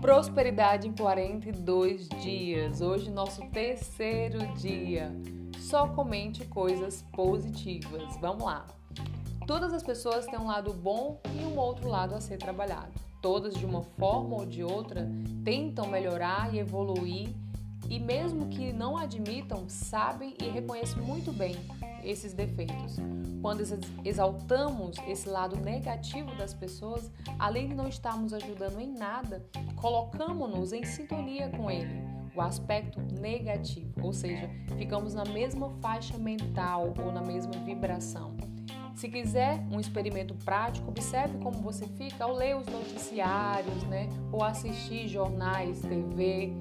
Prosperidade em 42 dias. Hoje, nosso terceiro dia. Só comente coisas positivas. Vamos lá. Todas as pessoas têm um lado bom e um outro lado a ser trabalhado. Todas, de uma forma ou de outra, tentam melhorar e evoluir, e mesmo que não admitam, sabem e reconhecem muito bem esses defeitos. Quando exaltamos esse lado negativo das pessoas, além de não estarmos ajudando em nada, colocamos-nos em sintonia com ele, o aspecto negativo, ou seja, ficamos na mesma faixa mental ou na mesma vibração. Se quiser um experimento prático, observe como você fica ao ler os noticiários, né? Ou assistir jornais, TV,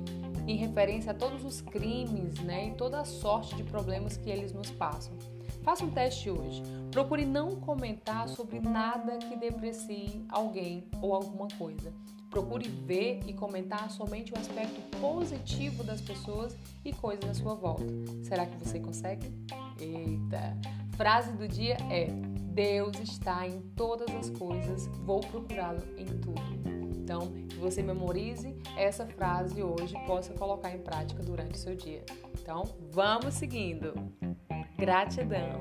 em referência a todos os crimes né, e toda a sorte de problemas que eles nos passam. Faça um teste hoje. Procure não comentar sobre nada que deprecie alguém ou alguma coisa. Procure ver e comentar somente o aspecto positivo das pessoas e coisas à sua volta. Será que você consegue? Eita! Frase do dia é: Deus está em todas as coisas, vou procurá-lo em tudo. Então, que você memorize essa frase hoje e possa colocar em prática durante o seu dia. Então, vamos seguindo. Gratidão.